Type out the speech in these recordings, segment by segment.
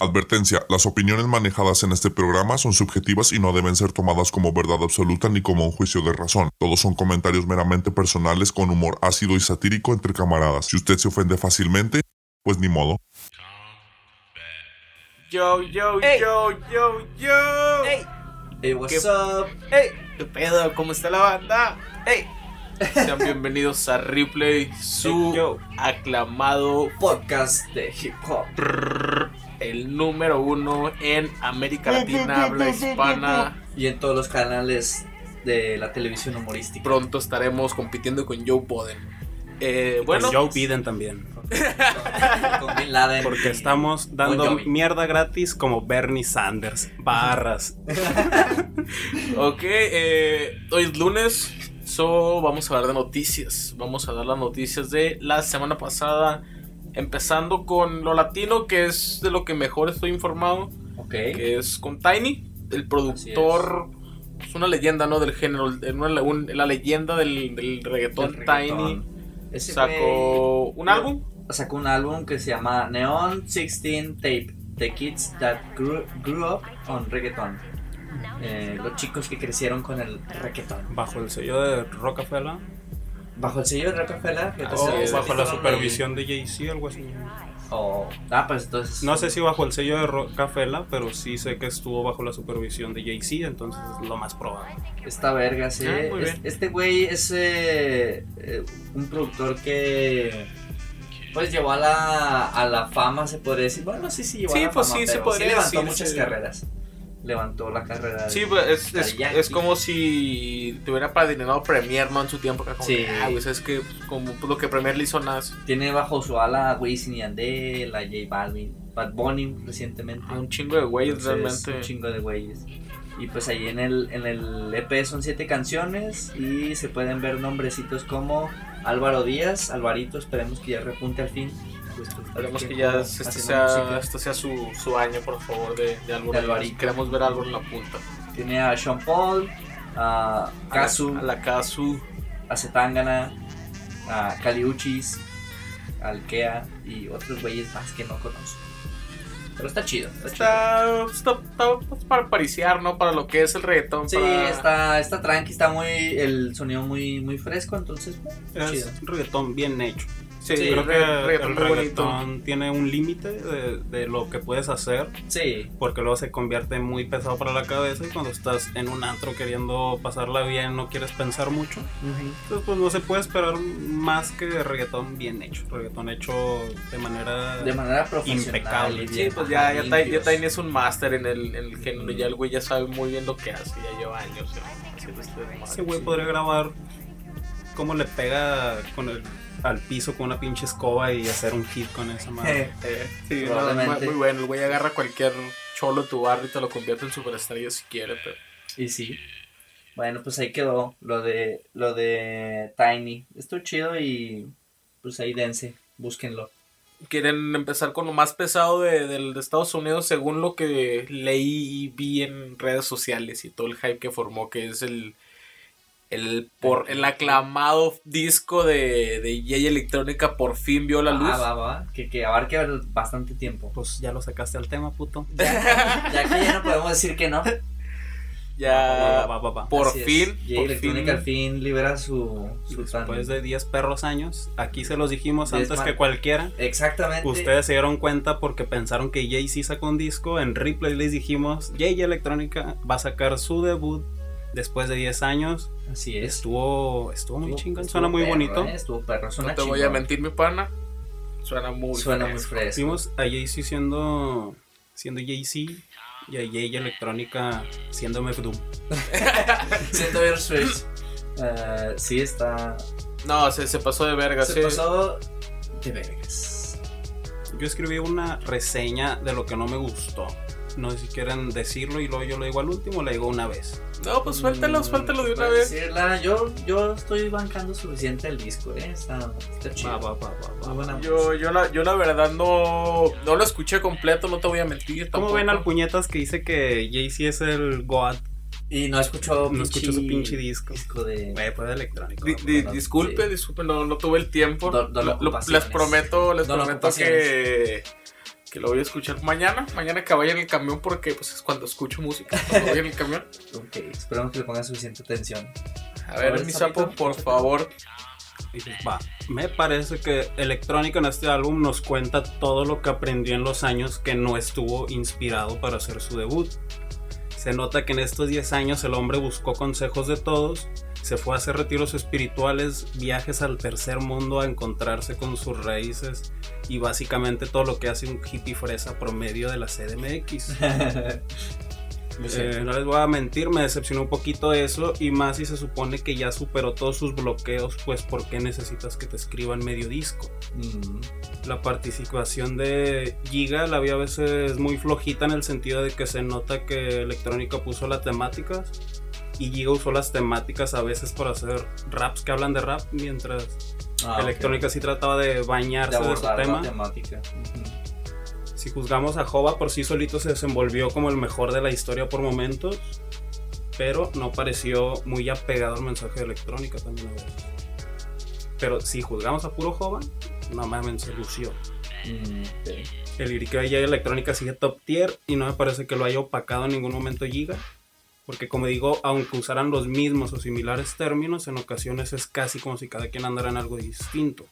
Advertencia, las opiniones manejadas en este programa son subjetivas y no deben ser tomadas como verdad absoluta ni como un juicio de razón. Todos son comentarios meramente personales con humor ácido y satírico entre camaradas. Si usted se ofende fácilmente, pues ni modo. Yo, yo, Ey. yo, yo, yo. Hey, hey, what's ¿Qué- up? Hey, ¿qué pedo? ¿Cómo está la banda? Hey. Sean bienvenidos a Replay, su Hey, yo. aclamado Podcast de hip hop. El número uno en América Latina, habla hispana. Y en todos los canales de la televisión humorística. Pronto estaremos compitiendo con Joe Boden. Eh, bueno, Con Joe Biden también. Con Bin Laden. Porque estamos dando mierda gratis como Bernie Sanders. Barras. ok, eh, hoy es lunes, so vamos a hablar de noticias. Vamos a dar las noticias de la semana pasada, empezando con lo latino, que es de lo que mejor estoy informado, Ok. que es con Tiny, el productor, es una leyenda, ¿no? Del género, el- una- un- la leyenda del, del reggaetón, reggaetón. Tiny. Ese Sacó un álbum, Sacó un álbum que se llama Neon 16 Tape. The Kids That Grew, grew Up on Reggaeton. Eh, los chicos que crecieron con el reggaetón. Bajo el sello de Rockefeller. Bajo el sello de Rockefeller. que Así O es. bajo la supervisión de Jay-Z, algo así. ahí. O- ah, pues entonces. No sé si bajo el sello de Rockefeller, pero sí sé que estuvo bajo la supervisión de Jay-Z, entonces es lo más probable. Esta verga, sí. Ah, Es- este güey es eh, eh, un productor que. Pues llevó a la, a la fama, se podría decir. Bueno, sí, sí, llevó Sí, a la pues fama, sí, se podría levantó decir, muchas sí. carreras. Levantó la carrera. Sí, de- pues es, es, es como si te hubiera padrinado Premier, ¿no? En su tiempo. Como Sí. que, ah, güey, que pues, como pues, lo que Premier le hizo Nas. Tiene bajo su ala a Wisin y Yandel, a J Balvin, Bad Bunny recientemente. Un chingo de güeyes Entonces, realmente. Un chingo de güeyes. Y pues ahí en el, en el EP son siete canciones y se pueden ver nombrecitos como Álvaro Díaz, Alvarito, esperemos que ya repunte al fin. Pues, pues, Esperemos que ya este sea, este sea su, su año, por favor, de, de. Alvarito. Queremos ver algo en la punta. Tiene a Sean Paul, a Kazu, A la, Kazu. a Zetangana, a Caliuchis, a Alkea y otros güeyes más que no conozco. Pero está chido. Está, chido. Está, está, está, pues, para pariciar, ¿no? Para lo que es el reggaetón. Sí, para- está, está tranqui, está muy, el sonido muy, muy fresco, entonces, bueno, está chido. Es un reggaetón bien hecho. Sí, Sí, Creo que reggaetón el reggaetón tiene un límite de, de lo que puedes hacer, Sí, porque luego se convierte muy pesado para la cabeza y cuando estás en un antro queriendo pasarla bien no quieres pensar mucho. Entonces pues no se puede esperar más que reggaetón bien hecho, reggaetón hecho de manera... de manera profesional. Impecable. Sí, pues ya, ya, Tiny- ya un máster en el, en el género. Ya el güey ya sabe muy bien lo que hace. Ya lleva años ¿no? haciendo este. Ese güey podría grabar cómo le pega con el, al piso con una pinche escoba y hacer un hit con esa madre. Eh, sí, no, Probablemente. muy, muy bueno. El güey agarra cualquier cholo de tu barrio y te lo convierte en superestrella si quiere. Pero... Y sí. Bueno, pues ahí quedó lo de lo de Tiny. Estuvo chido y pues ahí dense, búsquenlo. Quieren empezar con lo más pesado de, del- de Estados Unidos, según lo que leí y vi en redes sociales y todo el hype que formó, que es el. El, por, el aclamado disco de, de Jay Electrónica por fin vio la luz. Ah, va, va, que, que abarque bastante tiempo. Pues ya lo sacaste al tema, puto. Ya, ya que ya no podemos decir que no. Ya Va, va, va, va. por Así fin, Jay fin. al fin libera su, su Después tan- de 10 perros años, aquí se los dijimos Diez antes que cualquiera. Exactamente. Ustedes se dieron cuenta porque pensaron que Jay-Z sacó un disco. En Replay les dijimos, Jay Electrónica va a sacar su debut después de 10 años. Así es. Estuvo, estuvo muy chingón, suena muy perro, bonito. eh, Estuvo perro, suena No te voy a mentir, mi pana. Suena muy Suena muy fresco. fresco. Vimos a Jay-Z siendo, siendo Jay-Z y a Jay Electrónica siendo. Siento ver Switch. Eh, sí, está. No, se, se pasó de verga. Se sí. pasó de vergas. Yo escribí una reseña de lo que no me gustó. No sé si quieren decirlo y luego yo lo digo al último o lo digo una vez. No, pues suéltalo, Mm, suéltalo de una para vez. decirla, yo, yo estoy bancando suficiente el disco, ¿eh? Está, está chido. Va, va, va, va, va. Muy buena Yo, yo, la, yo la verdad no, no lo escuché completo, no te voy a mentir. ¿Cómo tampoco. ven al puñetas que dice que Jay-Z es el God? Y no escuchó, No escuchó su pinche disco. disco de. Electrónico. Disculpe, sí. disculpe, no, no tuve el tiempo. Do- do- Lo- lo- ocupaciones. les prometo, les Do- prometo que, que lo voy a escuchar mañana, mañana que vaya en el camión porque pues es cuando escucho música, cuando voy en el camión. Ok, esperamos que le pongan suficiente atención. A ver, mi sapo, por favor. Va. Me parece que Electrónica en este álbum nos cuenta todo lo que aprendió en los años que no estuvo inspirado para hacer su debut. Se nota que en estos 10 años el hombre buscó consejos de todos, se fue a hacer retiros espirituales, viajes al tercer mundo a encontrarse con sus raíces y básicamente todo lo que hace un hippie fresa promedio de la CDMX. Eh, no les voy a mentir, me decepcionó un poquito eso y más si se supone que ya superó todos sus bloqueos, pues ¿por qué necesitas que te escriban medio disco? Mm, La participación de Giga la vi a veces muy flojita en el sentido de que se nota que Electrónica puso las temáticas y Giga usó las temáticas a veces para hacer raps que hablan de rap, mientras ah. Electrónica sí trataba de bañarse de, su la tema. Si juzgamos a Jova por sí solito se desenvolvió como el mejor de la historia por momentos, pero no pareció muy apegado al mensaje de electrónica también. Pero si juzgamos a puro Jova, no mames, se lució. Mm, ok. El de Jay electrónica sigue top tier y no me parece que lo haya opacado en ningún momento Giga. Porque como digo, aunque usaran los mismos o similares términos, en ocasiones es casi como si cada quien andara en algo distinto.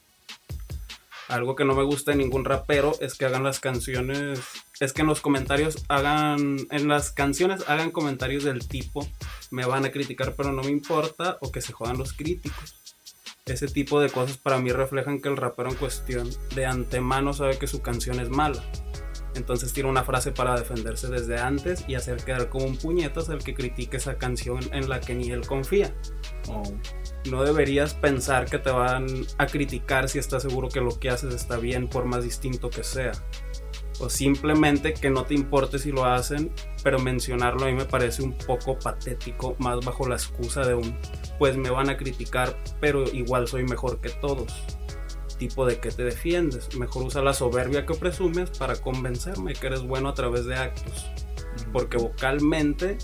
Algo que no me gusta de ningún rapero es que hagan las canciones, es que en los comentarios hagan, en las canciones hagan comentarios del tipo, me van a criticar pero no me importa, o que se jodan los críticos. Ese tipo de cosas para mí reflejan que el rapero en cuestión de antemano sabe que su canción es mala. Entonces tira una frase para defenderse desde antes y hacer quedar como un puñetas el que critique esa canción en la que ni él confía. Oh, No deberías pensar que te van a criticar si estás seguro que lo que haces está bien por más distinto que sea. O simplemente que no te importe si lo hacen, pero mencionarlo a mí me parece un poco patético, más bajo la excusa de un, pues me van a criticar, pero igual soy mejor que todos. Tipo de que te defiendes, mejor usa la soberbia que presumes para convencerme que eres bueno a través de actos, porque vocalmente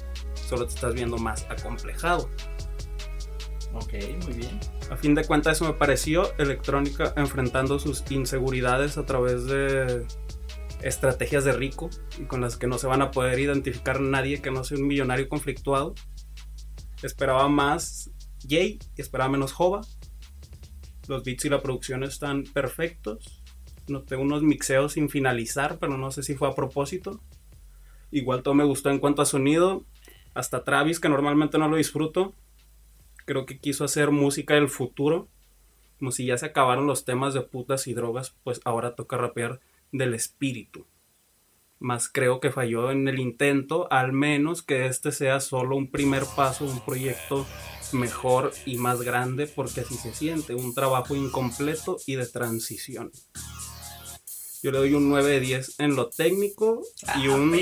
solo te estás viendo más acomplejado. ok, muy bien. A fin de cuentas eso me pareció electrónica enfrentando sus inseguridades a través de estrategias de rico y con las que no se van a poder identificar nadie que no sea un millonario conflictuado. Esperaba más Jay y esperaba menos Jova. Los beats y la producción están perfectos. Noté unos mixeos sin finalizar, pero no sé si fue a propósito. Igual todo me gustó en cuanto a sonido. Hasta Travis, que normalmente no lo disfruto, creo que quiso hacer música del futuro. Como si ya se acabaron los temas de putas y drogas, pues ahora toca rapear del espíritu. Más creo que falló en el intento, al menos que este sea solo un primer paso, un proyecto mejor y más grande, porque así se siente, un trabajo incompleto y de transición. Yo le doy un 9 de 10 en lo técnico y un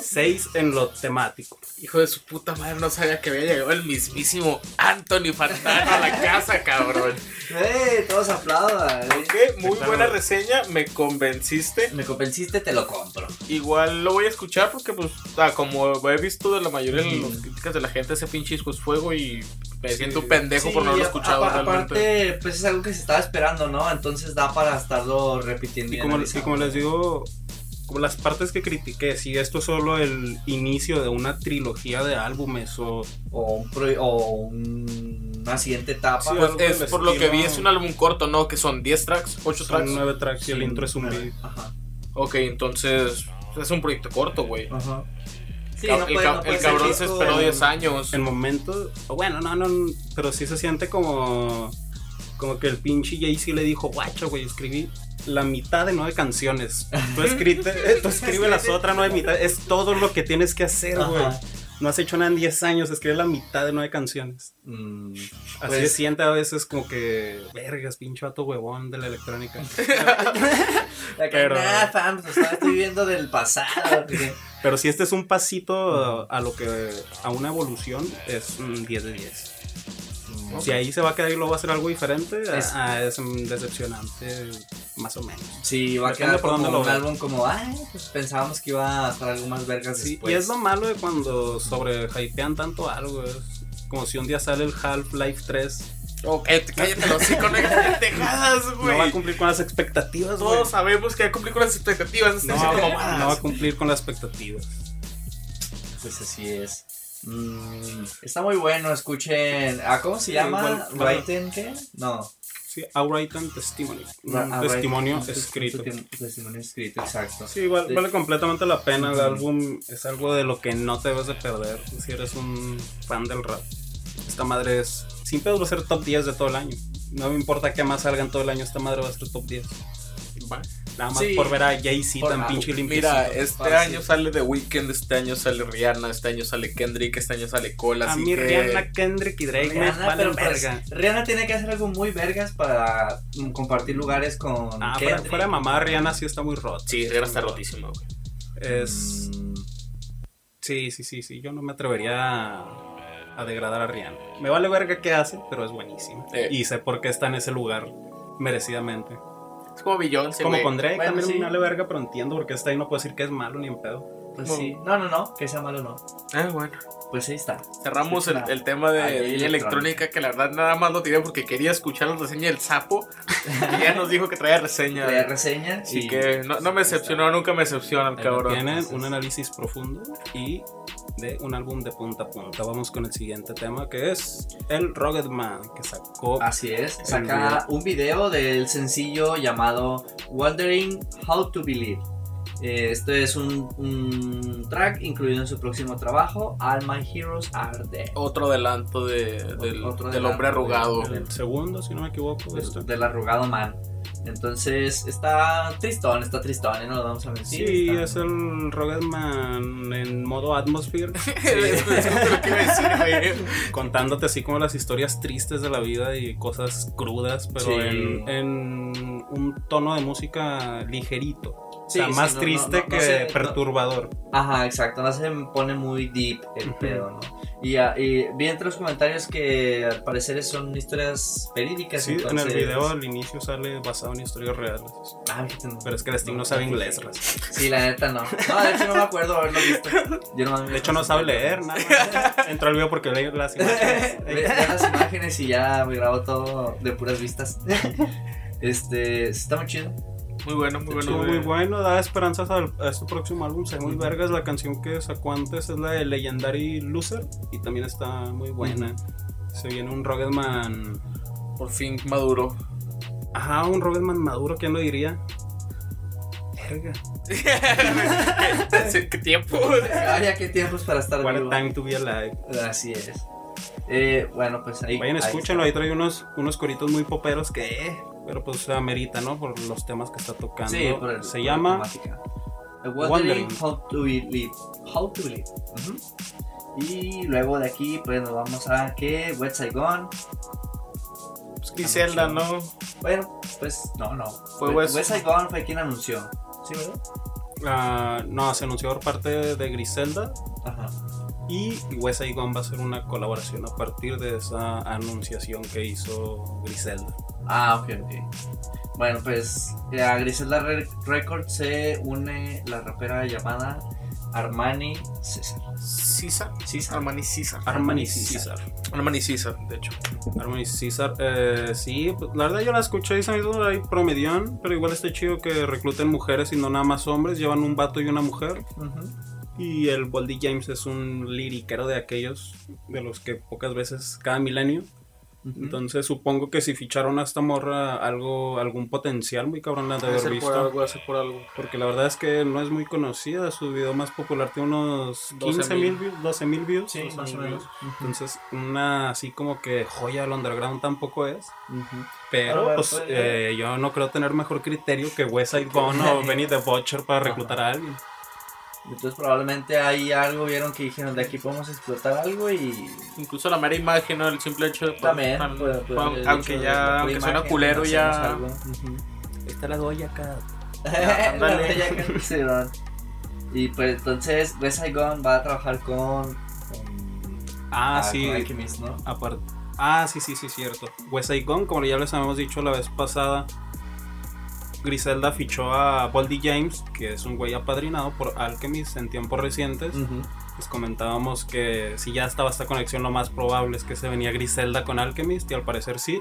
6 en lo temático. Hijo de su puta madre, no sabía que había llegado el mismísimo Anthony Fantano a la casa, cabrón. ¡Eh! Todos aplaudan. ¿eh? Ok, muy buena reseña, me convenciste. Me convenciste, te lo compro. Igual lo voy a escuchar porque, pues, ah, como he visto de la mayoría de las críticas de la gente, ese pinche disco es fuego y me siento un pendejo por no haberlo escuchado realmente. Aparte, pues es algo que se estaba esperando, ¿no? Entonces da para estarlo repitiendo. Y como, y como les digo, como las partes que critiqué, si esto es solo el inicio de una trilogía de álbumes o O, un pro- o un- una siguiente etapa. Sí, Pues es por lo que vi, es un álbum corto, ¿no? Que son 10 tracks, 8 son tracks. nueve tracks y el Sí, intro es un video. Ajá. Ok, entonces es un proyecto corto, güey. Ajá. Sí, no el, puede- ca- no puede el ser cabrón se esperó 10 años. En momentos, bueno, no, no, pero sí se siente como como que el pinche Jay-Z le dijo, guacho, güey, escribí la mitad de nueve canciones. Tú, escrite, tú escribe las otras nueve mitad. Es todo lo que tienes que hacer, güey. No has hecho nada en 10 años, escribe la mitad de nueve canciones. Mm, Así Pues- se siente a veces como que, vergas, pinche vato huevón de la electrónica. la Pero- Nah, fam, pues, viviendo del pasado. porque- Pero si este es un pasito a lo que, a una evolución, es un 10 de 10. Mm, Si ahí se va a quedar y luego va a hacer algo diferente, Es- ah, es decepcionante, más o menos. Sí, va a quedar por como dónde lo un álbum como, ay, pues pensábamos que iba a estar algo más vergas Sí, después. y es lo malo de cuando sobre hypean tanto algo. Es como si un día sale el Half-Life 3 Ok, cállate los hocico, no hay pendejadas, No va a güey. cumplir con las expectativas, güey. Todos sabemos que hay que cumplir con las expectativas. No, No, diciendo no mamadas. va a cumplir con las expectativas. Pues así es. Mm, está muy bueno, escuchen. ¿Ah, ¿Cómo se Sí, llama? igual, bueno. ¿Writen qué? No. Sí, Outright Testimony. Un Ra- ah, testimonio write- escrito. testim- Testimonio escrito, exacto. Sí, vale completamente la pena. El álbum es algo de lo que no te debes de perder si eres un fan del rap. Esta madre es. Sin pedos va a ser top 10 de todo el año. No me importa que más salgan todo el año, esta madre va a ser top 10. Va. Nada más Sí. por ver a Jay-Z tan pinche limpiecito. Mira, este Fácil. año sale The Weeknd, este año sale Rihanna, este año sale Kendrick, este año sale Cole, a así mí que... Rihanna, Kendrick y Drake me Rihanna, valen pero pues, verga. Rihanna tiene que hacer algo muy vergas para mm, compartir lugares con Ah, fuera, fuera de mamá, Rihanna sí está muy rota. Sí, Rihanna está rotísima, güey. Es. Mm, Sí, sí, sí, sí. Yo no me atrevería a, a degradar a Rihanna. Me vale verga qué hace, pero es buenísima. Eh. Y sé por qué está en ese lugar merecidamente. Es como Beyoncé, Como con Drake Bueno, también sí. me vale verga, pero entiendo porque está ahí no puedo decir que es malo ni en pedo. pues No. sí. No, no, no, que sea malo no. Ah, bueno. Pues ahí está. Cerramos Sí, el, tema de Ahí, electrónica, electrónica. que la verdad nada más lo tiré porque quería escuchar la reseña del sapo. y ya nos dijo que traía reseña. Trae reseña. Así y- que no, no me decepcionó, nunca me decepciona el Ahí cabrón. Tienen un análisis profundo y de un álbum de punta a punta. Vamos con el siguiente tema que es el Rugged Man que sacó. Así es, saca un video del sencillo llamado Wondering How to Believe. Eh, esto es un, un track incluido en su próximo trabajo, All My Heroes Are Dead. Otro adelanto de- del, Otro del hombre arrugado. de- el segundo, si no me equivoco. de este. Del arrugado man. Entonces está tristón, está tristón, y no lo vamos a mentir. Sí, está- es el Rugged Man en modo atmosphere. es justo lo que iba a decir, güey. contándote así como las historias tristes de la vida y cosas crudas, pero Sí. en, en un tono de música ligerito. O sea, Sí, sí, más no, no, triste no, no que sé, perturbador. Ajá, exacto, no se pone muy deep el pedo, ¿no? Y, y vi entre los comentarios que al parecer son historias verídicas. Sí, en el entonces- video al inicio sale basado en historias reales. Ah, no. Pero es que el Sting no sabe inglés. Sí, la neta no. No, de hecho no me acuerdo haberlo visto. Yo nomás me- De hecho no sabe leer nada. más. Entró al video porque lee las imágenes. Ve las imágenes y ya me grabo todo de puras vistas. Este, está muy chido. Muy bueno, muy bueno. Muy bueno, da esperanzas al- a este próximo álbum. Se ve muy vergas. La canción que sacó antes es la de Legendary Loser y también está muy buena. Se viene un Rugged Man. Por fin maduro. Ajá, un Rugged Man maduro, ¿quién lo diría? Verga. ¿Qué tiempo? Vaya, qué tiempos para estar What vivo. time to be alive. Así es. Eh, bueno, pues ahí. Vayan, ahí escúchenlo. está. Ahí trae unos, unos coritos muy poperos que. Pero pues amerita, ¿no? Por los temas que está tocando. Sí, por el, Se por la llama. Wondering. How to Believe. How to Believe. Ujú. Y luego de aquí, pues nos vamos a que West Saigon. Pues Griselda, ¿no? Bueno, pues no, no. Fue West, West- Saigon fue quien anunció. ¿Sí, verdad? ah, no, se anunció por parte de Griselda. Ajá. Y West Saigon va a hacer una colaboración a partir de esa anunciación que hizo Griselda. Ah, ok, ok. Bueno, pues eh, a Griselda Re- Records se une la rapera llamada Armani César. César. César. Armani César. Armani César. Armani César, de hecho. Armani César, eh, sí, pues, la verdad yo la escuché y se me hizo ahí promedión, pero igual está chido que recluten mujeres y no nada más hombres, llevan un vato y una mujer. Ujú. Y el Boldy James es un liriquero de aquellos, de los que pocas veces cada milenio. Entonces supongo que si ficharon a esta morra algo, algún potencial muy cabrón la de haber ser por visto. algo, ser por algo. Porque la verdad es que no es muy conocida. Su video más popular tiene unos 15 mil 12,000. views, 12 mil views. Sí, 12,000 más o menos. Entonces, una así como que joya al underground tampoco es. Pero ver, pues, pues, eh, yo no creo tener mejor criterio que West Side Gun o Benny the Butcher para reclutar a alguien. Entonces probablemente ahí algo vieron que dijeron de aquí podemos explotar algo y Incluso la mera imagen, ¿no? El simple hecho de. también puede aun- haber aunque dicho, ya, aunque suena culero, ya. algo. Ujú. Está la doya acá. Ah. La. Y pues entonces West Saigon va a trabajar con, con Ah, ah, sí. con Alchemist, ¿no? Aparte. Ah, sí, sí, sí, cierto. West Gun, como ya les habíamos dicho la vez pasada, Griselda fichó a Boldy James, que es un güey apadrinado por Alchemist en tiempos recientes. Ujú. Les comentábamos que si ya estaba esta conexión, lo más probable es que se venía Griselda con Alchemist, y al parecer sí.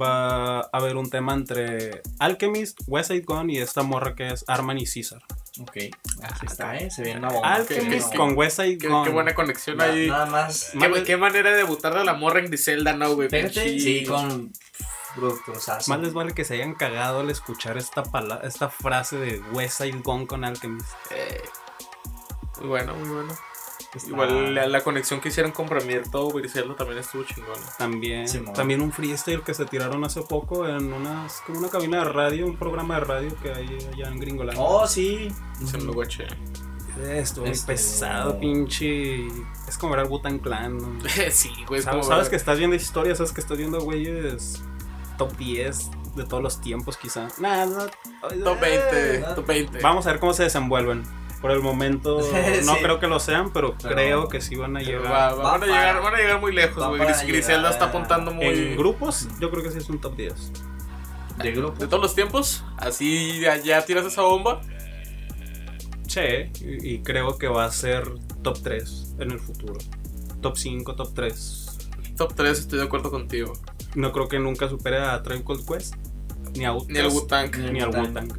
Va a haber un tema entre Alchemist, West Side Gun y esta morra que es Arman y Caesar. Ok, así está, ¿eh? Se viene una bomba. Alchemist qué- con West Side Qué, Gun. qué buena conexión ahí. Nada más. ¿Qué, qué manera de debutar de la morra en Griselda, no, güey. Sí, con productosazo. Más les vale que se hayan cagado al escuchar esta, pala- esta frase de West Side Gun con Alchemist. Eh, muy bueno, muy bueno. Está- Igual la, la conexión que hicieron con Premier todo Griselda también estuvo chingona. También, Simón. también un freestyle que se tiraron hace poco en una, como una cabina de radio, un programa de radio que hay allá en Gringoland. Oh, sí. Se lo guaché. Esto, muy Este- pesado, pinche. Es como ver al Butan Clan. ¿no? sí, güey. es Sabes, sabes que estás viendo historias, sabes que estás viendo güeyes top 10 de todos los tiempos, quizá. Nah, no. Top 20, Ah, top 20. Vamos a ver cómo se desenvuelven. Por el momento, no Sí. creo que lo sean, pero, Pero- creo que sí van a llegar. va- Va van, a llegar, van a llegar muy lejos, güey. Griselda está apuntando muy. En grupos, yo creo que sí es un top 10. De grupo. De todos los tiempos, así ya, ya tiras esa bomba. Che, y, y creo que va a ser top 3 en el futuro. Top 5, top 3. Top 3, estoy de acuerdo contigo. No creo que nunca supere a Tribe Called Quest, ni a Outkast, Ni el Wu-Tang. Ni al Wu-Tang. Wu-Tang.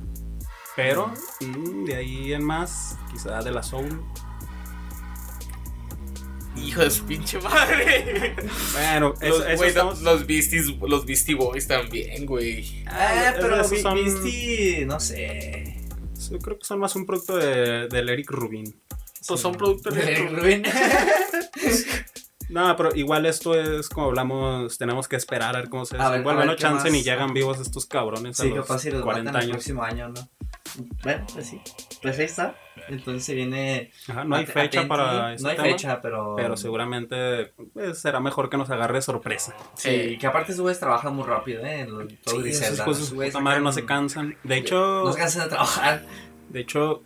Pero mm, de ahí en más, quizá de la Soul. Hijo de su pinche madre. Bueno, eso, Los, eso güey, estamos- los, Beasties, los Beastie Boys también, güey. Ah, pero esos Vi- son- Beastie, no sé. Yo creo que son más un producto de, del Eric Rubin. Estos son productos de Eric Rubin. No, pero igual esto es como hablamos, tenemos que esperar a ver cómo se A a desenvuelve. No qué chance más. ni llegan vivos estos cabrones a Sí, los capaz si los matan 40 el años. próximo año, ¿no? Bueno, pues sí. Pues ahí está. Entonces se viene. Ajá, no hay fecha para este No hay tema, fecha, pero. pero seguramente pues, será mejor que nos agarre sorpresa. Sí, Eh, que aparte güeyes trabajan muy rápido, ¿eh? En lo- todo Sí, Griselda. esos puta madre no se cansan. De hecho, No se cansan de trabajar. de hecho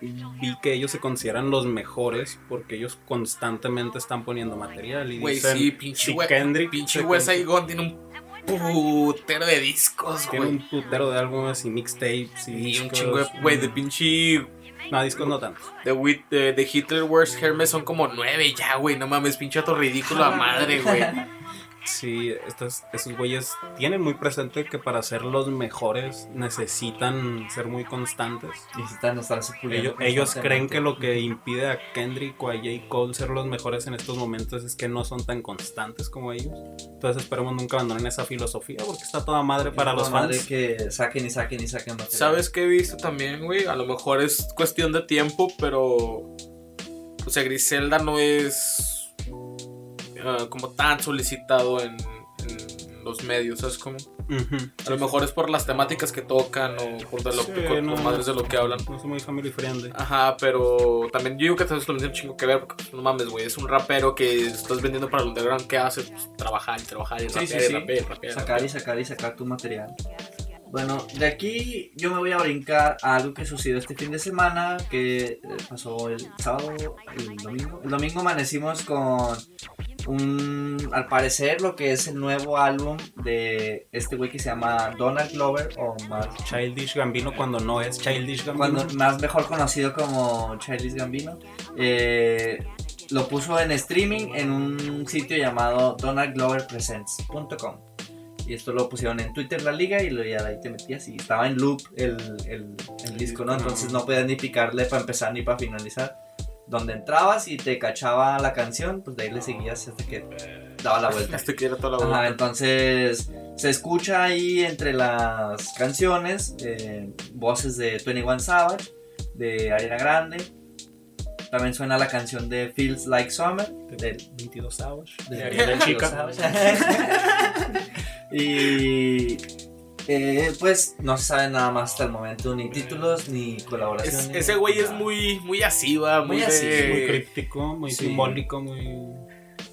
vi que ellos se consideran los mejores porque ellos constantemente están poniendo material y Güey, dicen, sí, pinche si. Kendrick Pinche West con- Side Gun tiene un putero de discos, tiene un putero de álbumes y mixtapes y, Y un discos, chingo de, güey, de pinche. No, discos no tantos. De, Wit- de, de Hitler Worst Hermes son como nueve ya, güey. No mames, pinche otro ridículo a madre, güey. Sí, estos, esos güeyes tienen muy presente que para ser los mejores necesitan ser muy constantes. Necesitan puliendo. Ellos, ellos creen que lo que impide a Kendrick o a J. Cole ser los mejores en estos momentos es que no son tan constantes como ellos. Entonces esperemos nunca abandonen esa filosofía porque está toda madre para los Madre fans. que saquen y saquen y saquen material. ¿Sabes qué he visto también, güey? A lo mejor es cuestión de tiempo, pero. O sea, Griselda no es. Ah, como tan solicitado en, en los medios, ¿sabes cómo? Ujú. A lo mejor es por las temáticas que tocan o por, de lo, Sí, por- no. por madres de lo que hablan. No soy muy family friendly. Ajá, pero también yo digo que eso lo tiene un chingo que ver, porque pues, no mames, güey, es un rapero que estás vendiendo para el underground, ¿qué haces? Pues trabajar y trabajar y Sí, rapear sí, y sí. rapear y rapear. Sacar y sacar y sacar tu material. Bueno, de aquí yo me voy a brincar a algo que sucedió este fin de semana, que eh, pasó el sábado, el domingo. El domingo amanecimos con un, al parecer, lo que es el nuevo álbum de este güey que se llama Donald Glover, o más, Childish Gambino cuando no es Childish Gambino. cuando, más mejor conocido como Childish Gambino. Eh, lo puso en streaming en un sitio llamado donaldgloverpresents.com. Y esto lo pusieron en Twitter la liga y lo, ya ahí te metías y estaba en loop el, el, el disco, ¿no? Entonces no podías ni picarle para empezar ni para finalizar. Donde entrabas y te cachaba la canción, pues de ahí le seguías hasta que daba la vuelta. Este quiere toda la Ajá, vuelta. entonces se escucha ahí entre las canciones eh, voces de 21 Savage, de Ariana Grande. También suena la canción de Feels Like Summer, del 22 Savage. de De Chica. Y eh, pues no se sabe nada más hasta el momento, ni títulos, ni Es- colaboraciones. ese güey es muy, muy así, va, muy, Muy así, de- Muy críptico, muy Sí. simbólico, muy.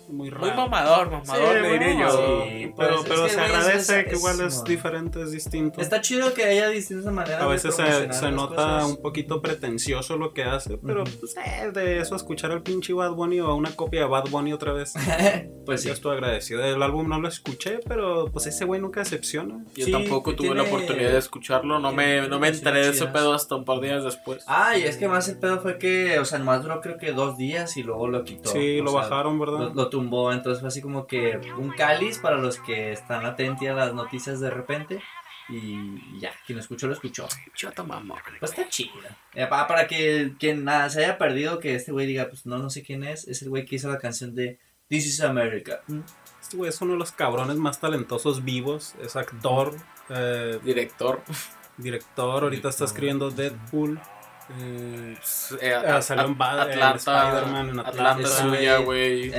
Muy raro. Muy mamador, mamador, Sí, le diré bueno, yo. sí. pero pues, pero es que, se agradece es- que igual es es- diferente, es distinto. Está chido que haya distintas maneras A de veces se, promocionar se las nota cosas. un poquito pretencioso lo que hace, pero pues, eh, de eso escuchar al pinche Bad Bunny o a una copia de Bad Bunny otra vez. pues sí. Yo estoy agradecido. El álbum no lo escuché, pero pues ese güey nunca decepciona. Yo Sí, tampoco tuve la oportunidad de escucharlo, no me, no me enteré de ese pedo hasta un par de días después. Ah, y es que más el pedo fue que, o sea, nomás duró creo que dos días y luego lo quitó. Sí, o lo sea, bajaron, ¿verdad? Lo, lo tumbó, entonces fue así como que un cáliz para los que están atentos a las noticias de repente. Y ya, quien lo escuchó, lo escuchó. Chota mamá. Pues está chido. Eh, pa- para que quien nada, se haya perdido, que este güey diga, pues no, no sé quién es, es el güey que hizo la canción de This is America. Este güey es uno de los cabrones más talentosos vivos. Es actor, eh, Director. director. Ahorita está escribiendo Deadpool. Eh, Eh, Ah, salió en Ba- en Atlanta. Spider-Man, en Atlanta Atlanta. es suya, güey.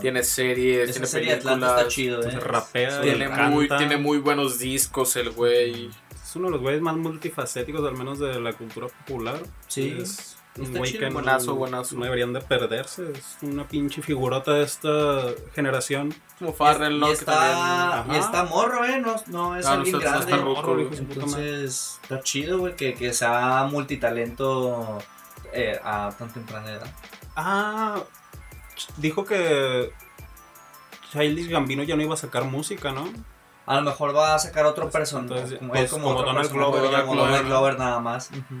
Tiene series, Esa tiene serie de Atlanta películas. está chido, eh. rapea, Tiene muy, tiene muy buenos discos el güey. Es uno de los güeyes más multifacéticos, al menos de la cultura popular. Sí. Es un güey que no- Buenazo, buenazo. No deberían de perderse. Es una pinche figurota de esta generación. Como Farrell, ¿no? y, está, también- y está morro, eh, no, no es no alguien no grande. está madre. Entonces, está chido, güey, que, que sea multitalento eh, a tan temprana edad. Ah, dijo que Childish Gambino ya no iba a sacar música, ¿no? A lo mejor va a sacar otro personaje. Entonces, Como, pues, como, como Donald personaje, Glover, como Donald Donald Glover. Glover nada más. Mm,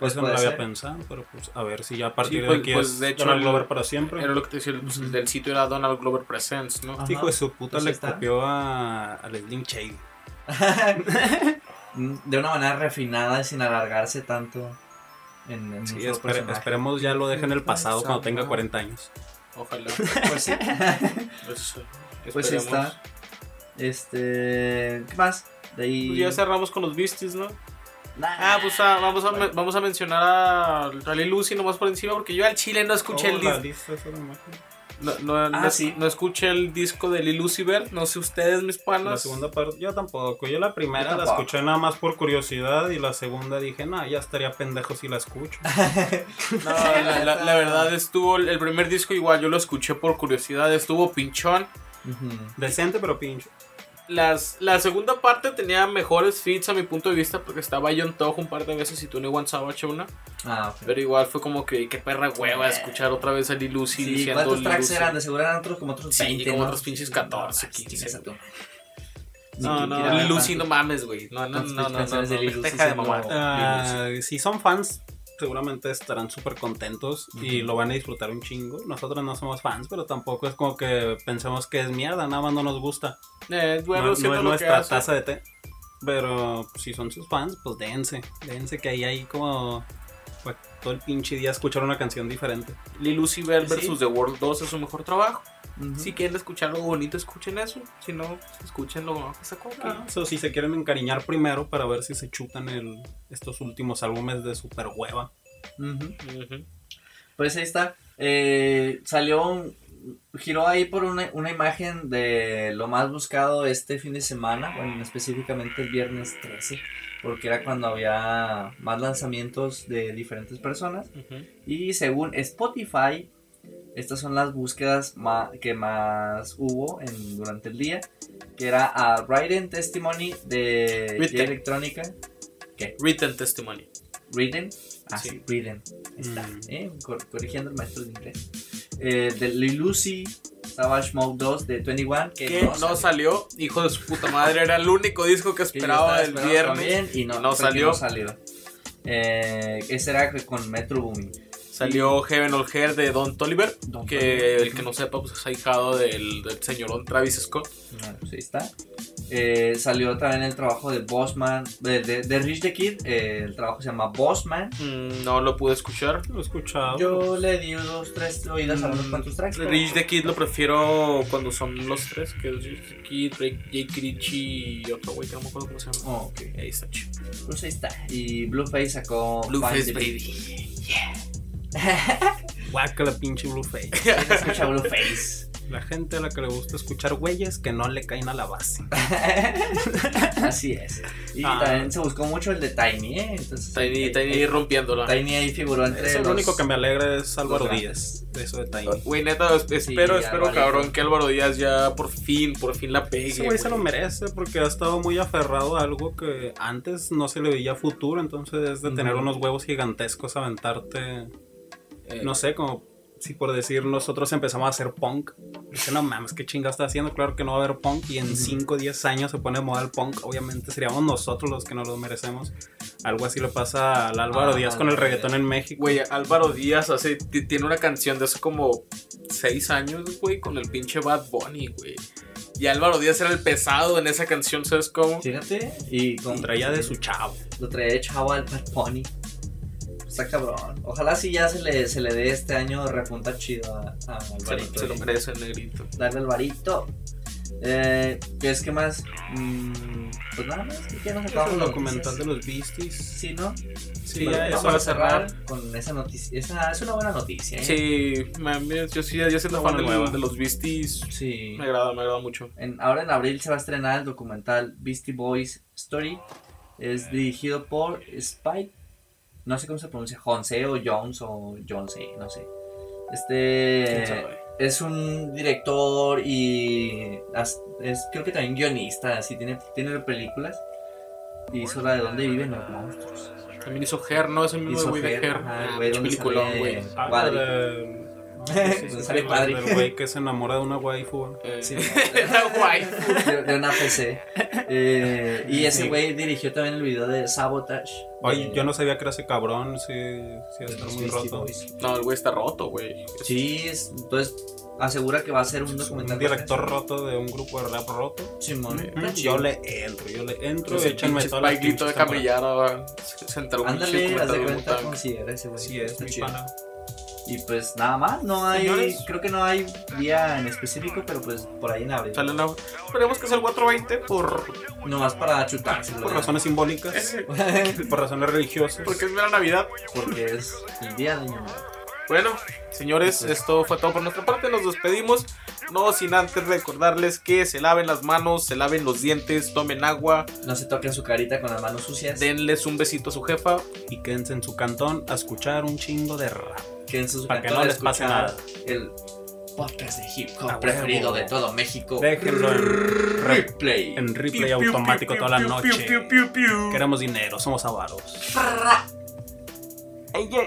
Pues Eso no lo había pensado, pero pues a ver si ya a partir Sí, de pues- aquí pues, es de hecho, Donald Glover para siempre. Era lo que te decía, pues, el del sitio era Donald Glover Presents, ¿no? Ajá. Hijo de su puta Pues le está. copió a, a Slim Shady. de una manera refinada y sin alargarse tanto en, en Sí, espere- esperemos ya lo deje en el pasado cuando tenga Exacto. 40 años. Ojalá. Pues sí. Pues, Pues está. Este. ¿Qué más? De ahí. Pues ya cerramos con los Beasties, ¿no? Nah. Ah, pues ah, vamos, a, vamos a mencionar a Rally Lucy nomás por encima porque yo al chile no escuché Oh, el la disco. lista. No, no, no Ah, es- sí. no escuché el disco de Lil Vert, no sé ustedes, mis panas. La segunda parte, yo tampoco. Yo la primera Yo la escuché nada más por curiosidad y la segunda dije, no, ya estaría pendejo si la escucho. No, la, la- la verdad estuvo, el primer disco igual, yo lo escuché por curiosidad, estuvo pinchón. Decente, pero pincho. Las, la segunda parte tenía mejores fits a mi punto de vista porque estaba John Toho un par de veces y Tony One Savage una. Ah, ok. Pero igual fue como que qué perra hueva escuchar otra vez a Lil Uzi Sí, diciendo ¿cuántos Lil tracks Uzi. eran? De seguro eran otros como otros Sí, 20, como ¿no? otros pinches 14, No, 15. chingas a tu madre. No, no, Lil Uzi no mames, güey. No, no, no, no, no, no, de siendo- mamar. Ah, si son fans, seguramente estarán súper contentos y lo van a disfrutar un chingo. Nosotros no somos fans, pero tampoco es como que pensemos que es mierda, nada más no nos gusta. Eh, bueno, no, es nuestra taza de té. Pero si son sus fans, pues dense. Dense que ahí hay como todo el pinche día escuchar una canción diferente. Lil Uzi Vert Sí. versus The World 2 es su mejor trabajo. Si quieren escuchar algo bonito, escuchen eso. Si no, escuchen lo que sacó. Ah, so, si se quieren encariñar primero para ver si se chutan el, estos últimos álbumes de super hueva. Pues ahí está. Eh, salió un. Giró ahí por una, una imagen de lo más buscado este fin de semana, bueno, específicamente el viernes 13, porque era cuando había más lanzamientos de diferentes personas. Y según Spotify, estas son las búsquedas que más hubo en, durante el día, que era a Written Testimony de Written. Electrónica. Written Testimony. Written. Ah, Sí. sí, Written. Está, Mm. ¿eh? Cor- corrigiendo el maestro de inglés. Eh, de Lil Lucy, Savage Mode 2 de 21, que, Que no salió, hijo de su puta madre. Era el único disco que esperaba el viernes. también y no, salió. no salió. Eh, ese era con Metro Booming. Salió Heaven or Hair de Don Toliver. Don que Toliver. el que no sepa, pues es ahijado del, del señorón Travis Scott. Bueno, pues ahí está. Eh, salió también el trabajo de Bossman, de, de, de Rich the Kid. eh, el trabajo se llama Bossman. Mm, no lo pude escuchar. Lo he escuchado. Yo le di dos, tres oídas a unos Mm, cuantos tracks. pero- Rich the Kid lo prefiero cuando son los tres, que es Rich the Kid, Drake, Jake Rich y otro güey que no me acuerdo cómo se llama. Oh, ok. Ahí está chido. Pues ahí está. Y Blueface sacó. Blueface Baby. Guaca la pinche Blueface. ¿Quién escucha Blueface? La gente a la que le gusta escuchar güeyes que no le caen a la base. Así es. Y Ah. también se buscó mucho el de Tiny, ¿eh? Entonces, Tiny, eh, Tiny eh, rompiéndola. Tiny ahí figuró entre Eso, los... lo único que me alegra es Álvaro Díaz. Eso de Tiny. Güey, neta, es- espero, Sí, espero, cabrón, que Álvaro Díaz ya por fin, por fin la pegue. Ese güey se lo merece porque ha estado muy aferrado a algo que antes no se le veía futuro. Entonces es de tener unos huevos gigantescos, aventarte. Eh, No sé, como si por decir nosotros empezamos a hacer punk. Dice, no mames, qué chinga está haciendo. Claro que no va a haber punk. Y en 5 o 10 años se pone de moda el punk. Obviamente seríamos nosotros los que nos lo merecemos. Algo así le pasa al Álvaro Ah, Díaz con el reggaetón en México. Güey, Álvaro Díaz hace, ti- tiene una canción de hace como seis años, güey, con el pinche Bad Bunny, güey. Y Álvaro Díaz era el pesado en esa canción, ¿sabes cómo? Fíjate, y con... Traía de su chavo. Lo traía de chavo al Bad Bunny. Está cabrón. Ojalá si ya se le, se le dé este año repunta chido a, a Se, Alvarito. se lo merece el negrito. Darle el varito. Eh, ¿Qué es que más? Mm, pues nada más. ¿Qué nos acabamos el documental de los Beasties. Sí, ¿no? Sí, Bueno, ya vamos eso a va a cerrar cerrar. con esa noticia. Esa es una buena noticia. ¿eh? Sí, mami, yo sí, yo siendo fan nueva. de los Beasties. Sí. Me agrada, me agrada mucho. En- ahora en abril se va a estrenar el documental Beastie Boys Story. Es dirigido por Spike. No sé cómo se pronuncia, Jonse o Jones o Jonse, no sé. ¿Quién Este es un director y es creo que también guionista, así tiene, tiene películas. Y hizo la de dónde viven los monstruos. También hizo Her, ¿no? Ese mismo Hizo güey de Her, el Ah, güey güey. Cuadri. la de- Sí, sí, sí, Sale sí, Cuadri. del güey que se enamora de una waifu. Eh, Sí, Era guay. de, de una PC. Eh, y ese Sí. güey dirigió también el video de Sabotage. Oye, de- yo no sabía que era ese cabrón. Sí, sí, de está muy roto. No, el güey está roto, güey. Sí, es- entonces asegura que va a ser un documental. un director roto de un grupo de rap roto. Simón. Mm. Yo le entro, yo le entro. Entonces, el échenme las Spike grito de enteró un Ándale, haz de de cuenta, Wu-Tang. considera ese güey. Sí, es mi chido. pana. Y pues nada más, no hay. Señores. Creo que no hay día en específico, pero pues por ahí en abril. Sale una- Esperemos que sea el 420 por... Nomás para chutarse. Por razones simbólicas, por razones religiosas. porque es la Navidad. Porque es el día de Año Nuevo. Bueno, señores, esto fue todo por nuestra parte. Nos despedimos. No sin antes recordarles que se laven las manos, se laven los dientes, tomen agua, No se toquen su carita con las manos sucias. denles un besito a su jefa. Y quédense en su cantón a escuchar un chingo de rap. Quédense en su Para que no les pase nada. El podcast de hip hop preferido huevo. de todo México. Déjenlo en, re- Replay. en replay automático toda la noche. Queremos dinero, somos avaros. Ey, yeah.